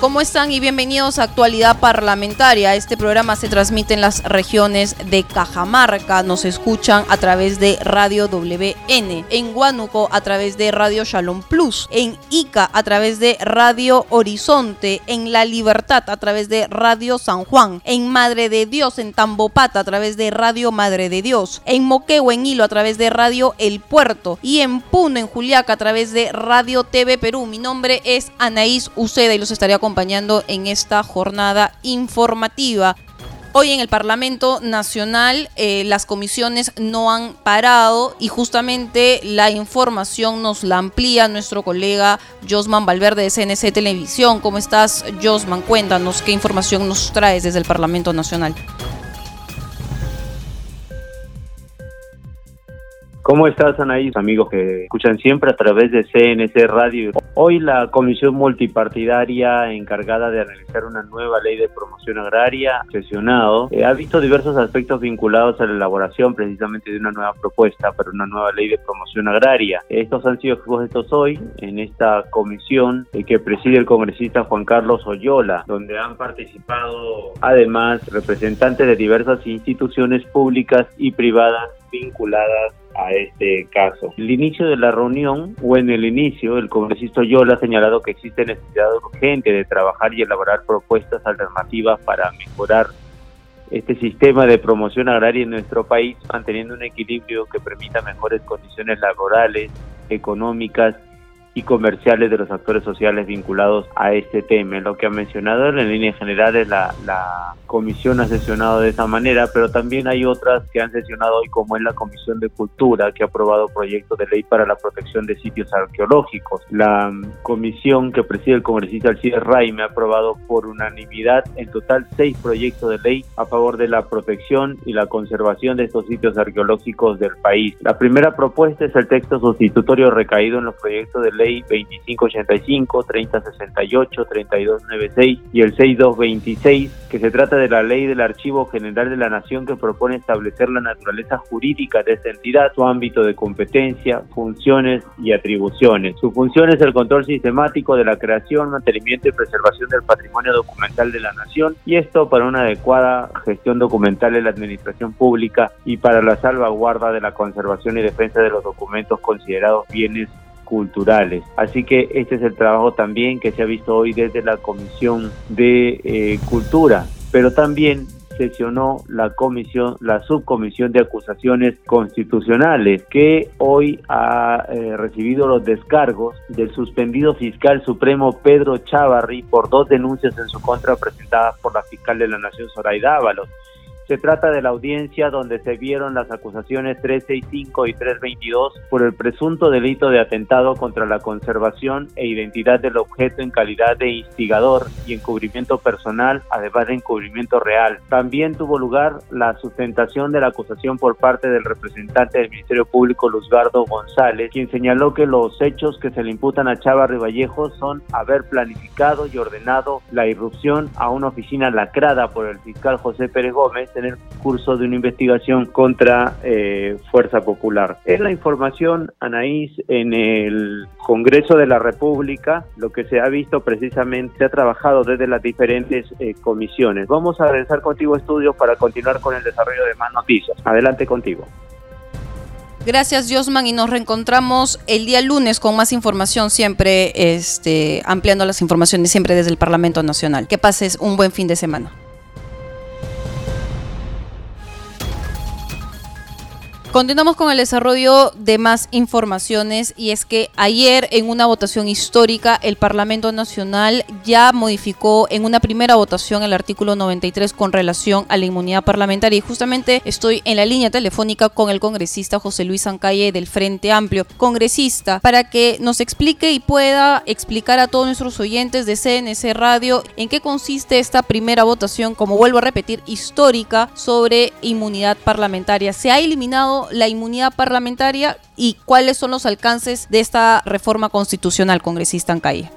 ¿Cómo están y bienvenidos a Actualidad Parlamentaria? Este programa se transmite en las regiones de Cajamarca, nos escuchan a través de Radio WN, en Huánuco a través de Radio Shalom Plus, en Ica a través de Radio Horizonte, en La Libertad a través de Radio San Juan, en Madre de Dios en Tambopata a través de Radio Madre de Dios, en Moqueo en Hilo a través de Radio El Puerto y en Puno en Juliaca a través de Radio TV Perú. Mi nombre es Anaís Uceda y los estaría acompañando en esta jornada informativa. Hoy en el Parlamento Nacional eh, las comisiones no han parado y justamente la información nos la amplía nuestro colega Josman Valverde de CNC Televisión. ¿Cómo estás, Josman? Cuéntanos qué información nos traes desde el Parlamento Nacional. ¿Cómo estás, Anaís? Amigos que escuchan siempre a través de CNC Radio. Hoy la comisión multipartidaria encargada de analizar una nueva ley de promoción agraria, sesionado, eh, ha visto diversos aspectos vinculados a la elaboración precisamente de una nueva propuesta para una nueva ley de promoción agraria. Estos han sido expuestos hoy en esta comisión eh, que preside el congresista Juan Carlos Oyola, donde han participado además representantes de diversas instituciones públicas y privadas vinculadas este caso. El inicio de la reunión, o en el inicio, el congresista Yola ha señalado que existe necesidad urgente de trabajar y elaborar propuestas alternativas para mejorar este sistema de promoción agraria en nuestro país, manteniendo un equilibrio que permita mejores condiciones laborales, económicas y comerciales de los actores sociales vinculados a este tema. Lo que ha mencionado en líneas generales la, la comisión ha sesionado de esa manera, pero también hay otras que han sesionado hoy como es la Comisión de Cultura que ha aprobado proyectos de ley para la protección de sitios arqueológicos. La comisión que preside el congresista Alcides me ha aprobado por unanimidad en total seis proyectos de ley a favor de la protección y la conservación de estos sitios arqueológicos del país. La primera propuesta es el texto sustitutorio recaído en los proyectos de ley 2585, 3068, 3296 y el 6226, que se trata de la ley del Archivo General de la Nación que propone establecer la naturaleza jurídica de esta entidad, su ámbito de competencia, funciones y atribuciones. Su función es el control sistemático de la creación, mantenimiento y preservación del patrimonio documental de la nación y esto para una adecuada gestión documental en la administración pública y para la salvaguarda de la conservación y defensa de los documentos considerados bienes culturales. Así que este es el trabajo también que se ha visto hoy desde la Comisión de eh, Cultura, pero también sesionó la comisión, la subcomisión de acusaciones constitucionales, que hoy ha eh, recibido los descargos del suspendido fiscal supremo Pedro Chavarri por dos denuncias en su contra presentadas por la fiscal de la Nación Zoraida Ábalos. Se trata de la audiencia donde se vieron las acusaciones 365 y 322 por el presunto delito de atentado contra la conservación e identidad del objeto en calidad de instigador y encubrimiento personal, además de encubrimiento real. También tuvo lugar la sustentación de la acusación por parte del representante del Ministerio Público, Luzgardo González, quien señaló que los hechos que se le imputan a Chava Vallejo son haber planificado y ordenado la irrupción a una oficina lacrada por el fiscal José Pérez Gómez tener curso de una investigación contra eh, Fuerza Popular. Es la información, Anaís, en el Congreso de la República, lo que se ha visto precisamente, se ha trabajado desde las diferentes eh, comisiones. Vamos a regresar contigo, estudios, para continuar con el desarrollo de más noticias. Adelante contigo. Gracias, Josman, y nos reencontramos el día lunes con más información, siempre este, ampliando las informaciones, siempre desde el Parlamento Nacional. Que pases un buen fin de semana. Continuamos con el desarrollo de más informaciones y es que ayer en una votación histórica el Parlamento Nacional ya modificó en una primera votación el artículo 93 con relación a la inmunidad parlamentaria y justamente estoy en la línea telefónica con el congresista José Luis Ancalle del Frente Amplio, congresista, para que nos explique y pueda explicar a todos nuestros oyentes de CNC Radio en qué consiste esta primera votación, como vuelvo a repetir, histórica sobre inmunidad parlamentaria. Se ha eliminado la inmunidad parlamentaria y cuáles son los alcances de esta reforma constitucional, congresista Ancalle?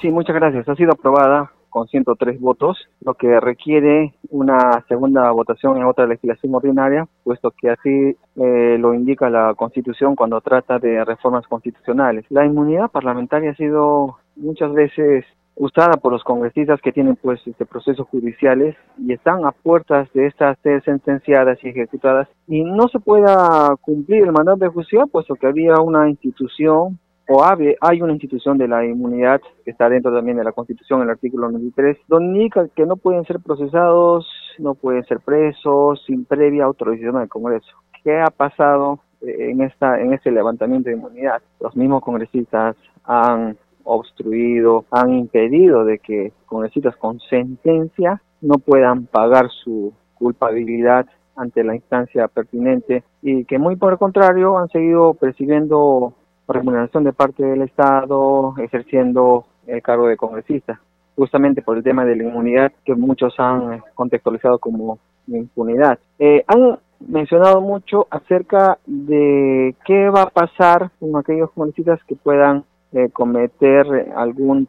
Sí, muchas gracias. Ha sido aprobada con 103 votos, lo que requiere una segunda votación en otra legislación ordinaria, puesto que así eh, lo indica la Constitución cuando trata de reformas constitucionales. La inmunidad parlamentaria ha sido muchas veces usada por los congresistas que tienen pues este procesos judiciales y están a puertas de estas ser sentenciadas y ejecutadas y no se pueda cumplir el mandato de justicia puesto que había una institución o hay una institución de la inmunidad que está dentro también de la Constitución, el artículo 93, donde indica que no pueden ser procesados, no pueden ser presos sin previa autorización del Congreso. ¿Qué ha pasado eh, en esta en este levantamiento de inmunidad? Los mismos congresistas han obstruido, han impedido de que congresistas con sentencia no puedan pagar su culpabilidad ante la instancia pertinente y que muy por el contrario han seguido percibiendo remuneración de parte del Estado ejerciendo el cargo de congresista, justamente por el tema de la inmunidad que muchos han contextualizado como impunidad. Eh, han mencionado mucho acerca de qué va a pasar con aquellos congresistas que puedan eh, cometer algún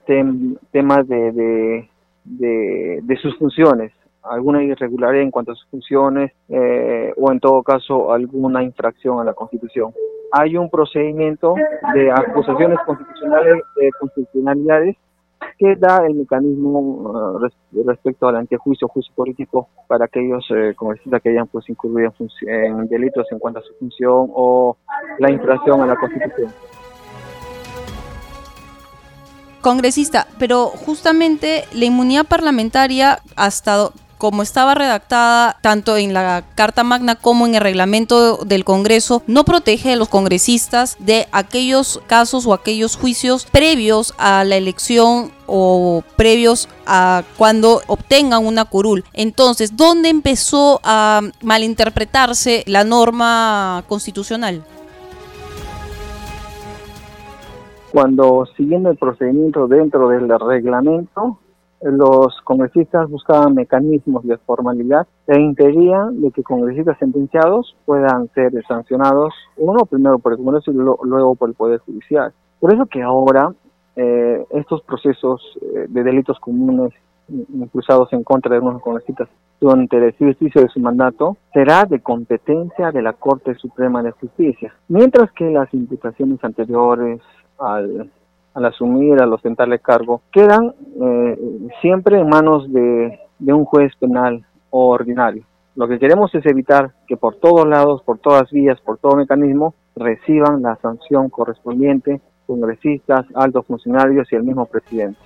tema de, de, de, sus funciones, alguna irregularidad en cuanto a sus funciones eh, o en todo caso alguna infracción a la Constitución hay un procedimiento de acusaciones constitucionales de constitucionalidades que da el mecanismo uh, respecto al antejuicio, juicio político para aquellos eh, congresistas que hayan pues incurrido en, delitos en cuanto a su función o la infracción a la Constitución. Congresista, pero justamente la inmunidad parlamentaria hasta como estaba redactada tanto en la Carta Magna como en el reglamento del Congreso, no protege a los congresistas de aquellos casos o aquellos juicios previos a la elección o previos a cuando obtengan una curul. Entonces, ¿dónde empezó a malinterpretarse la norma constitucional? Cuando siguiendo el procedimiento dentro del reglamento, los congresistas buscaban mecanismos de formalidad e impedían de que congresistas sentenciados puedan ser sancionados, uno primero por el Congreso y luego por el Poder Judicial. Por eso que ahora eh, estos procesos eh, de delitos comunes impulsados en contra de algunos congresistas durante el ejercicio de su mandato será de competencia de la Corte Suprema de Justicia, mientras que las imputaciones anteriores al al asumir, al ostentarle cargo, quedan eh, siempre en manos de, un juez penal o ordinario. Lo que queremos es evitar que por todos lados, por todas vías, por todo mecanismo, reciban la sanción correspondiente congresistas, altos funcionarios y el mismo presidente.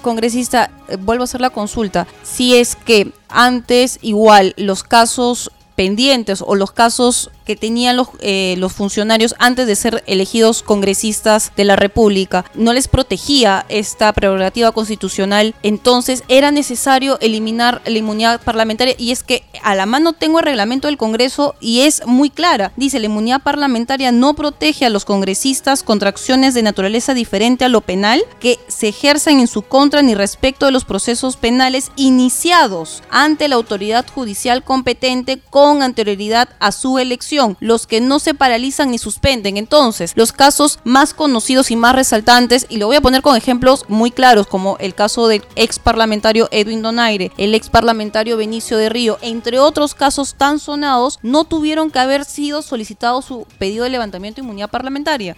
Congresista, eh, vuelvo a hacer la consulta. Si es que antes igual los casos pendientes o los casos que tenían los, eh, los funcionarios antes de ser elegidos congresistas de la República no les protegía esta prerrogativa constitucional, entonces era necesario eliminar la inmunidad parlamentaria. Y es que a la mano tengo el reglamento del Congreso y es muy clara. Dice, la inmunidad parlamentaria no protege a los congresistas contra acciones de naturaleza diferente a lo penal que se ejerzan en su contra ni respecto de los procesos penales iniciados ante la autoridad judicial competente con anterioridad a su elección los que no se paralizan ni suspenden. Entonces, los casos más conocidos y más resaltantes, y lo voy a poner con ejemplos muy claros, como el caso del ex parlamentario Edwin Donaire, el ex parlamentario Benicio de Río, entre otros casos tan sonados, no tuvieron que haber sido solicitado su pedido de levantamiento de inmunidad parlamentaria.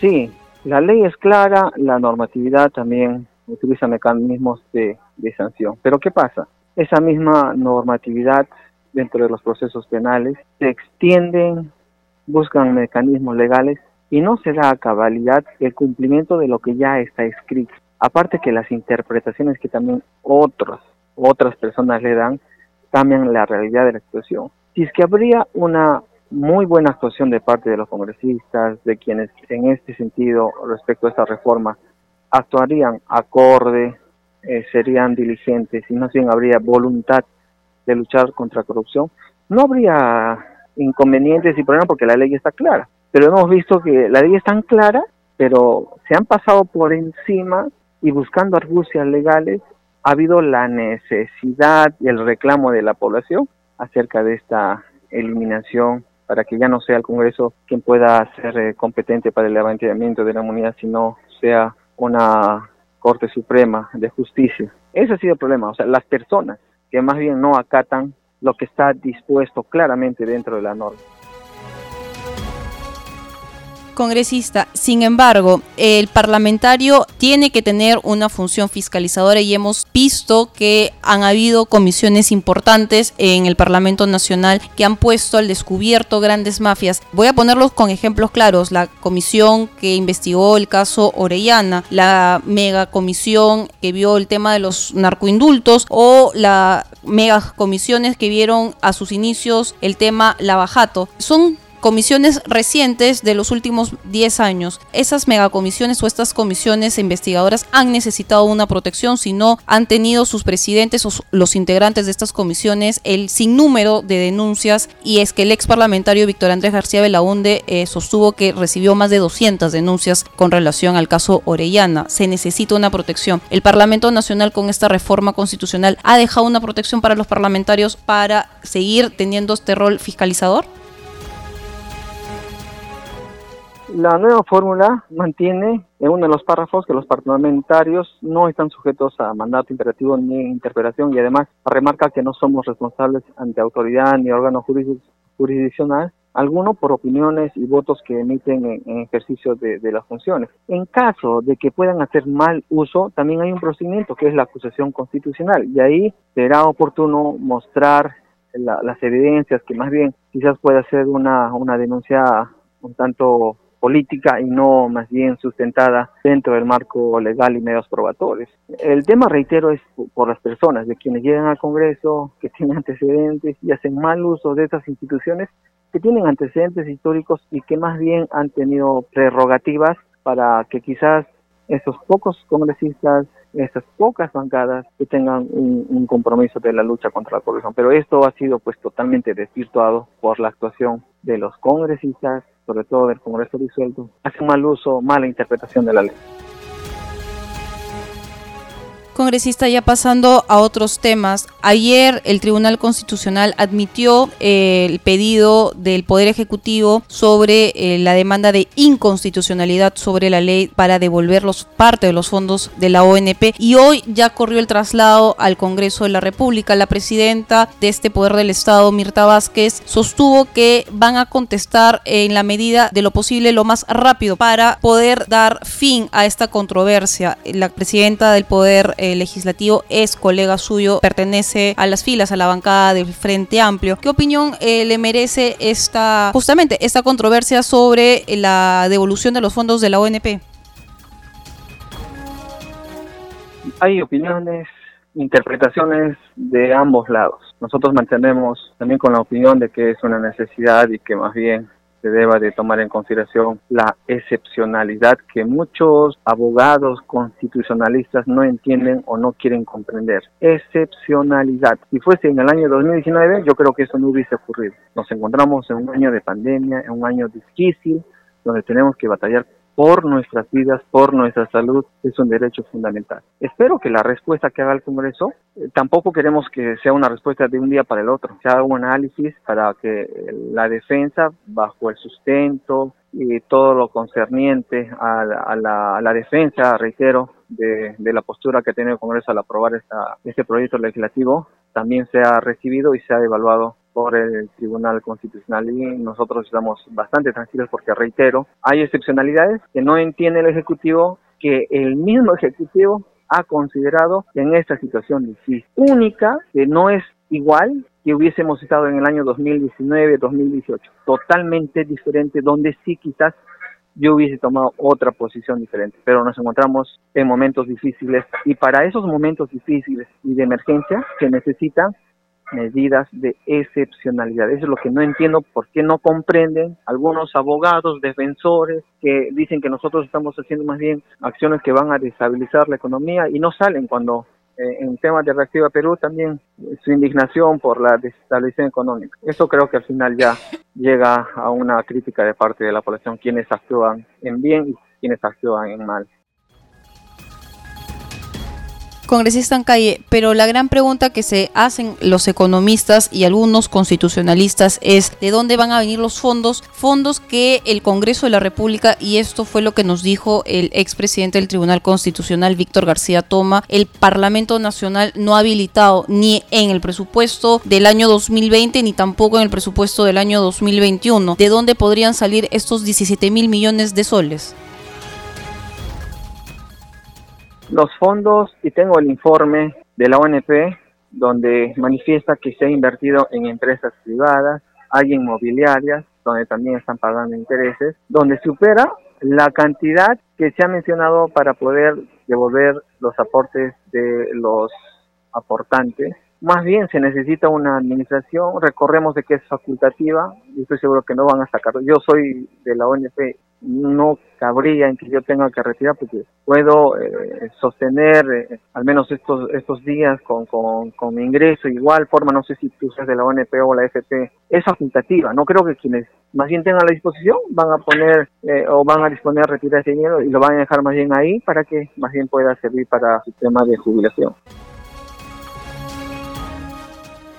Sí, la ley es clara, la normatividad también utiliza mecanismos de, de sanción. Pero ¿qué pasa? Esa misma normatividad dentro de los procesos penales se extienden, buscan mecanismos legales y no se da a cabalidad el cumplimiento de lo que ya está escrito. Aparte que las interpretaciones que también otros, otras personas le dan cambian la realidad de la expresión. Si es que habría una muy buena actuación de parte de los congresistas, de quienes en este sentido, respecto a esta reforma, actuarían acorde eh, serían diligentes y no bien habría voluntad de luchar contra corrupción, no habría inconvenientes y problemas porque la ley está clara. Pero hemos visto que la ley es tan clara, pero se han pasado por encima y buscando argucias legales ha habido la necesidad y el reclamo de la población acerca de esta eliminación para que ya no sea el Congreso quien pueda ser eh, competente para el levantamiento de la inmunidad, sino sea una Corte Suprema de Justicia. Ese ha sido el problema, o sea, las personas que más bien no acatan lo que está dispuesto claramente dentro de la norma congresista. Sin embargo, el parlamentario tiene que tener una función fiscalizadora y hemos visto que han habido comisiones importantes en el Parlamento Nacional que han puesto al descubierto grandes mafias. Voy a ponerlos con ejemplos claros. La comisión que investigó el caso Orellana, la mega comisión que vio el tema de los narcoindultos o la mega comisiones que vieron a sus inicios el tema Lavajato. Son comisiones recientes de los últimos 10 años. Esas megacomisiones o estas comisiones investigadoras han necesitado una protección, si no han tenido sus presidentes o los integrantes de estas comisiones el sinnúmero de denuncias y es que el ex parlamentario Víctor Andrés García Belaunde eh, sostuvo que recibió más de 200 denuncias con relación al caso Orellana. Se necesita una protección. El Parlamento Nacional con esta reforma constitucional ha dejado una protección para los parlamentarios para seguir teniendo este rol fiscalizador. La nueva fórmula mantiene en uno de los párrafos que los parlamentarios no están sujetos a mandato imperativo ni interpelación y además remarca que no somos responsables ante autoridad ni órgano jurisdiccional alguno por opiniones y votos que emiten en, ejercicio de, las funciones. En caso de que puedan hacer mal uso, también hay un procedimiento que es la acusación constitucional y ahí será oportuno mostrar las evidencias que más bien quizás pueda ser una, una denuncia un tanto política y no más bien sustentada dentro del marco legal y medios probatorios. El tema, reitero, es por las personas, de quienes llegan al Congreso, que tienen antecedentes y hacen mal uso de esas instituciones que tienen antecedentes históricos y que más bien han tenido prerrogativas para que quizás esos pocos congresistas, esas pocas bancadas que tengan un, un, compromiso de la lucha contra la corrupción. Pero esto ha sido pues totalmente desvirtuado por la actuación de los congresistas sobre todo del Congreso disuelto, hace mal uso, mala interpretación de la ley. Congresista, ya pasando a otros temas, ayer el Tribunal Constitucional admitió eh, el pedido del Poder Ejecutivo sobre eh, la demanda de inconstitucionalidad sobre la ley para devolver los, parte de los fondos de la ONP y hoy ya corrió el traslado al Congreso de la República. La presidenta de este Poder del Estado, Mirta Vázquez, sostuvo que van a contestar en la medida de lo posible lo más rápido para poder dar fin a esta controversia. La presidenta del Poder eh, legislativo es colega suyo, pertenece a las filas, a la bancada del Frente Amplio. ¿Qué opinión eh, le merece esta, justamente, esta controversia sobre la devolución de los fondos de la ONP? Hay opiniones, interpretaciones de ambos lados. Nosotros mantenemos también con la opinión de que es una necesidad y que más bien se deba de tomar en consideración la excepcionalidad que muchos abogados constitucionalistas no entienden o no quieren comprender. Excepcionalidad. Si fuese en el año 2019, yo creo que eso no hubiese ocurrido. Nos encontramos en un año de pandemia, en un año difícil, donde tenemos que batallar por nuestras vidas, por nuestra salud, es un derecho fundamental. Espero que la respuesta que haga el Congreso, eh, tampoco queremos que sea una respuesta de un día para el otro, se haga un análisis para que la defensa, bajo el sustento y todo lo concerniente a la, defensa, reitero, de, la postura que tiene el Congreso al aprobar esta, este proyecto legislativo, también sea recibido y sea evaluado por el Tribunal Constitucional y nosotros estamos bastante tranquilos porque, reitero, hay excepcionalidades que no entiende el Ejecutivo, que el mismo Ejecutivo ha considerado en esta situación difícil, única, que no es igual que hubiésemos estado en el año 2019, 2018, totalmente diferente, donde sí quizás yo hubiese tomado otra posición diferente, pero nos encontramos en momentos difíciles y para esos momentos difíciles y de emergencia se necesitan medidas de excepcionalidad. Eso es lo que no entiendo por qué no comprenden algunos abogados, defensores, que dicen que nosotros estamos haciendo más bien acciones que van a destabilizar la economía y no salen cuando eh, en temas de Reactiva Perú también su indignación por la desestabilización económica. Eso creo que al final ya llega a una crítica de parte de la población, quienes actúan en bien y quienes actúan en mal. Congresista en calle, pero la gran pregunta que se hacen los economistas y algunos constitucionalistas es de dónde van a venir los fondos, fondos que el Congreso de la República, y esto fue lo que nos dijo el expresidente del Tribunal Constitucional, Víctor García Toma, el Parlamento Nacional no ha habilitado ni en el presupuesto del año 2020 ni tampoco en el presupuesto del año 2021. ¿De dónde podrían salir estos 17 mil millones de soles? Los fondos, y tengo el informe de la ONP, donde manifiesta que se ha invertido en empresas privadas, hay inmobiliarias, donde también están pagando intereses, donde supera la cantidad que se ha mencionado para poder devolver los aportes de los aportantes más bien se necesita una administración, recorremos de que es facultativa y estoy seguro que no van a sacar. Yo soy de la ONP, no cabría en que yo tenga que retirar porque puedo eh, sostener eh, al menos estos estos días con, con, mi ingreso. Igual forma, no sé si tú seas de la ONP o la FP, es facultativa. No creo que quienes más bien tengan la disposición van a poner eh, o van a disponer a retirar ese dinero y lo van a dejar más bien ahí para que más bien pueda servir para su tema de jubilación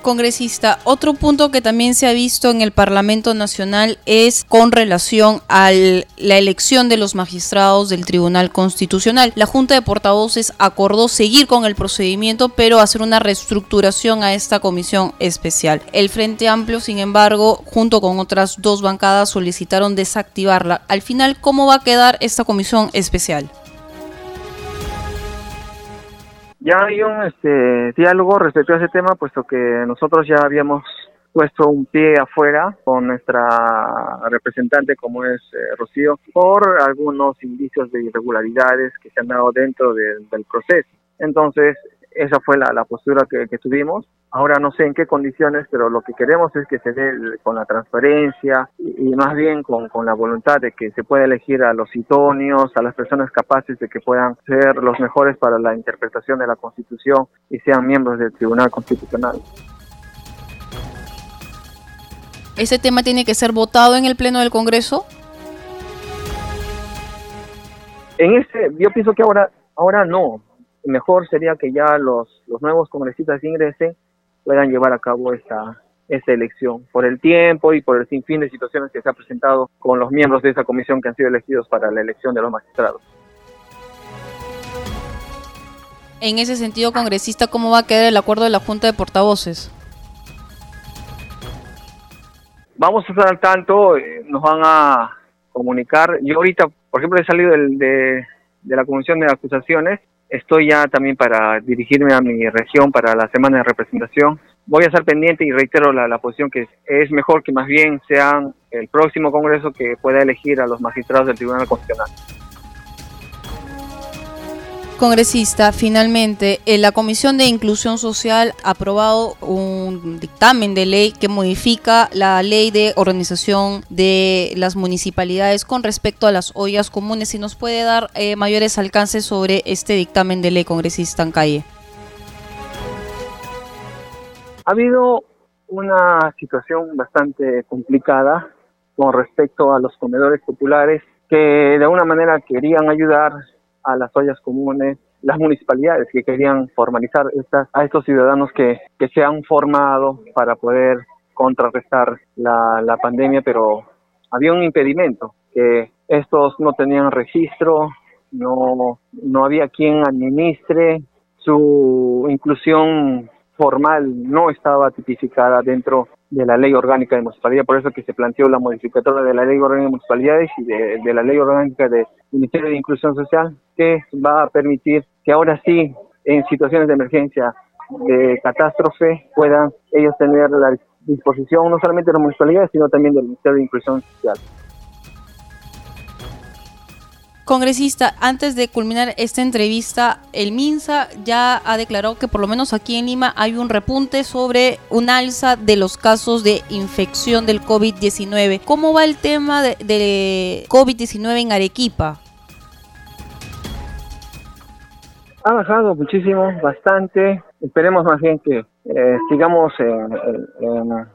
congresista, otro punto que también se ha visto en el Parlamento Nacional es con relación a la elección de los magistrados del Tribunal Constitucional. La Junta de Portavoces acordó seguir con el procedimiento, pero hacer una reestructuración a esta comisión especial. El Frente Amplio, sin embargo, junto con otras dos bancadas, solicitaron desactivarla. Al final, ¿cómo va a quedar esta comisión especial? Ya hay un este, diálogo respecto a ese tema, puesto que nosotros ya habíamos puesto un pie afuera con nuestra representante como es eh, Rocío por algunos indicios de irregularidades que se han dado dentro del proceso. Entonces, esa fue la, la postura que, que, tuvimos. Ahora no sé en qué condiciones, pero lo que queremos es que se dé con la transparencia y, más bien con, con, la voluntad de que se pueda elegir a los idóneos, a las personas capaces de que puedan ser los mejores para la interpretación de la Constitución y sean miembros del Tribunal Constitucional. ¿Ese tema tiene que ser votado en el Pleno del Congreso? En este, yo pienso que ahora, ahora no, mejor sería que ya los, los nuevos congresistas ingresen puedan llevar a cabo esta, esta elección, por el tiempo y por el sinfín de situaciones que se ha presentado con los miembros de esa comisión que han sido elegidos para la elección de los magistrados. En ese sentido, congresista, ¿cómo va a quedar el acuerdo de la Junta de Portavoces? Vamos a estar al tanto, eh, nos van a comunicar. Yo ahorita, por ejemplo, he salido del, de, de la Comisión de Acusaciones Estoy ya también para dirigirme a mi región para la semana de representación. Voy a estar pendiente y reitero la, posición que es mejor que más bien sean el próximo Congreso que pueda elegir a los magistrados del Tribunal Constitucional. Congresista, finalmente, eh, la Comisión de Inclusión Social ha aprobado un dictamen de ley que modifica la ley de organización de las municipalidades con respecto a las ollas comunes. Si nos puede dar eh, mayores alcances sobre este dictamen de ley, congresista en calle. Ha habido una situación bastante complicada con respecto a los comedores populares que de alguna manera querían ayudar a las ollas comunes, las municipalidades que querían formalizar estas, a estos ciudadanos que, que se han formado para poder contrarrestar la, la pandemia, pero había un impedimento, que estos no tenían registro, no, no había quien administre, su inclusión formal no estaba tipificada dentro de la ley orgánica de municipalidad, por eso que se planteó la modificatoria de la ley orgánica de municipalidades y de, la ley orgánica del Ministerio de Inclusión Social, que va a permitir que ahora sí, en situaciones de emergencia, de catástrofe, puedan ellos tener la disposición no solamente de las municipalidades, sino también del Ministerio de Inclusión Social. Congresista, antes de culminar esta entrevista, el MINSA ya ha declarado que por lo menos aquí en Lima hay un repunte sobre un alza de los casos de infección del COVID-19. ¿Cómo va el tema de, de COVID-19 en Arequipa? Ha bajado muchísimo, bastante. Esperemos más bien que eh, sigamos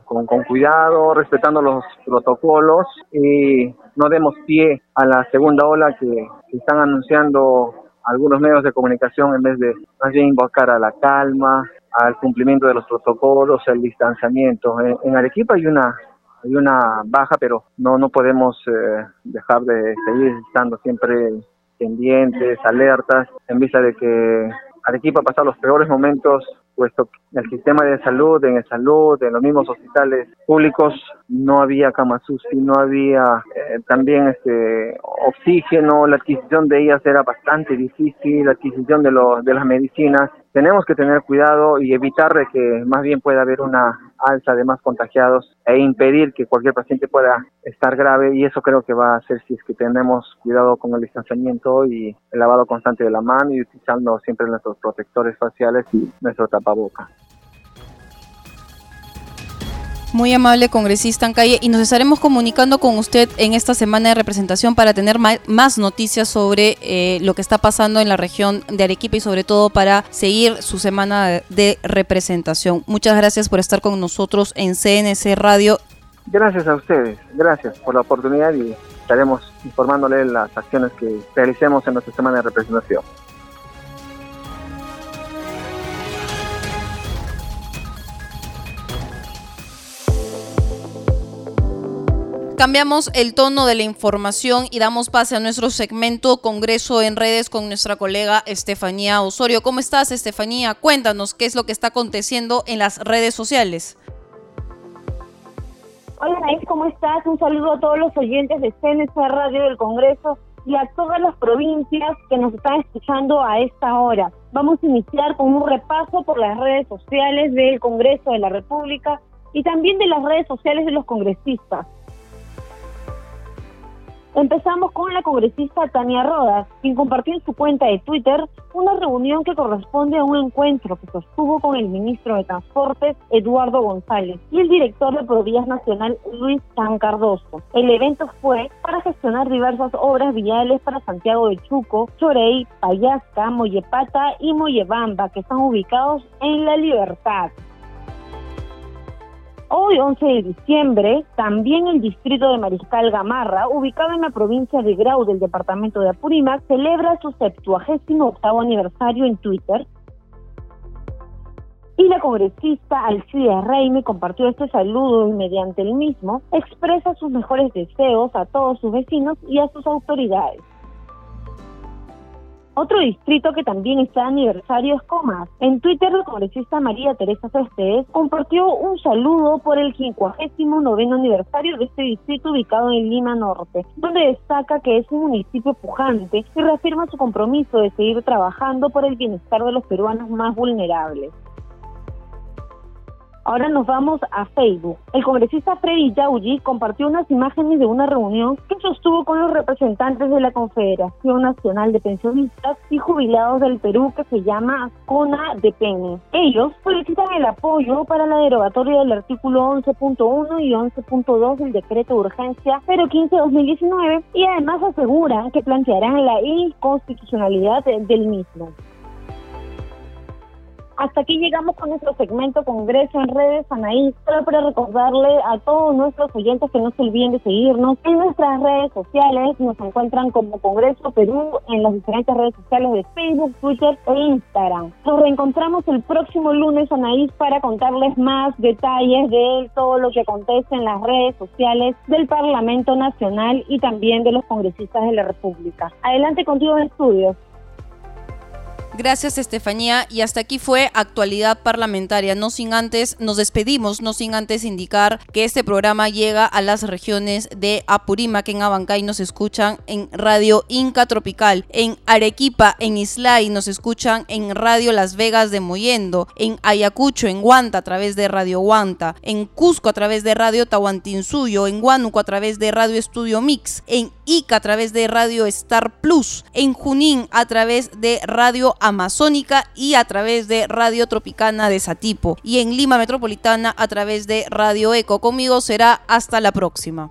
con, cuidado, respetando los protocolos y no demos pie a la segunda ola que, están anunciando algunos medios de comunicación en vez de más bien invocar a la calma, al cumplimiento de los protocolos, el distanciamiento. En, Arequipa hay una hay una baja, pero no no podemos eh, dejar de seguir estando siempre pendientes, alertas, en vista de que Arequipa ha pasado los peores momentos puesto que el sistema de salud, en el salud, en los mismos hospitales públicos, no había camas no había eh, también este oxígeno, la adquisición de ellas era bastante difícil, la adquisición de, los de las medicinas. Tenemos que tener cuidado y evitar que más bien pueda haber una alza de más contagiados e impedir que cualquier paciente pueda estar grave y eso creo que va a hacer si es que tenemos cuidado con el distanciamiento y el lavado constante de la mano y utilizando siempre nuestros protectores faciales y nuestro tapaboca. Muy amable congresista en calle y nos estaremos comunicando con usted en esta semana de representación para tener más noticias sobre eh, lo que está pasando en la región de Arequipa y sobre todo para seguir su semana de representación. Muchas gracias por estar con nosotros en CNC Radio. Gracias a ustedes, gracias por la oportunidad y estaremos informándole las acciones que realicemos en nuestra semana de representación. Cambiamos el tono de la información y damos pase a nuestro segmento Congreso en redes con nuestra colega Estefanía Osorio. ¿Cómo estás, Estefanía? Cuéntanos qué es lo que está aconteciendo en las redes sociales. Hola, Naís, ¿cómo estás? Un saludo a todos los oyentes de CNC Radio del Congreso y a todas las provincias que nos están escuchando a esta hora. Vamos a iniciar con un repaso por las redes sociales del Congreso de la República y también de las redes sociales de los congresistas. Empezamos con la congresista Tania Rodas, quien compartió en su cuenta de Twitter una reunión que corresponde a un encuentro que sostuvo con el ministro de Transportes, Eduardo González, y el director de Provías Nacional, Luis San Cardoso. El evento fue para gestionar diversas obras viales para Santiago de Chuco, Chorey, Payasca, Mollepata y Mollebamba, que están ubicados en La Libertad. Hoy, 11 de diciembre, también el distrito de Mariscal Gamarra, ubicado en la provincia de Grau del departamento de Apurímac, celebra su 78 aniversario en Twitter. Y la congresista Alcida Reime compartió este saludo y mediante el mismo expresa sus mejores deseos a todos sus vecinos y a sus autoridades. Otro distrito que también está de aniversario es Comas. En Twitter, la congresista María Teresa Céspedes compartió un saludo por el 59 aniversario de este distrito ubicado en Lima Norte, donde destaca que es un municipio pujante y reafirma su compromiso de seguir trabajando por el bienestar de los peruanos más vulnerables. Ahora nos vamos a Facebook. El congresista Freddy Yauji compartió unas imágenes de una reunión que sostuvo con los representantes de la Confederación Nacional de Pensionistas y Jubilados del Perú que se llama CONA de Pene. Ellos solicitan el apoyo para la derogatoria del artículo 11.1 y 11.2 del decreto de urgencia 015-2019 y además aseguran que plantearán la inconstitucionalidad del mismo. Hasta aquí llegamos con nuestro segmento Congreso en redes, Anaí. Solo para recordarle a todos nuestros oyentes que no se olviden de seguirnos en nuestras redes sociales. Nos encuentran como Congreso Perú en las diferentes redes sociales de Facebook, Twitter e Instagram. Nos reencontramos el próximo lunes, Anaís, para contarles más detalles de todo lo que acontece en las redes sociales del Parlamento Nacional y también de los congresistas de la República. Adelante contigo en estudios. Gracias Estefanía y hasta aquí fue actualidad parlamentaria. No sin antes, nos despedimos, no sin antes indicar que este programa llega a las regiones de Apurímac, en Abancay nos escuchan en Radio Inca Tropical, en Arequipa, en Islay nos escuchan en Radio Las Vegas de Moyendo, en Ayacucho, en Huanta a través de Radio Huanta, en Cusco a través de Radio Tahuantinsuyo, en Huánuco a través de Radio Estudio Mix, en Ica a través de Radio Star Plus, en Junín a través de Radio Amazónica y a través de Radio Tropicana de Satipo y en Lima Metropolitana a través de Radio Eco. Conmigo será hasta la próxima.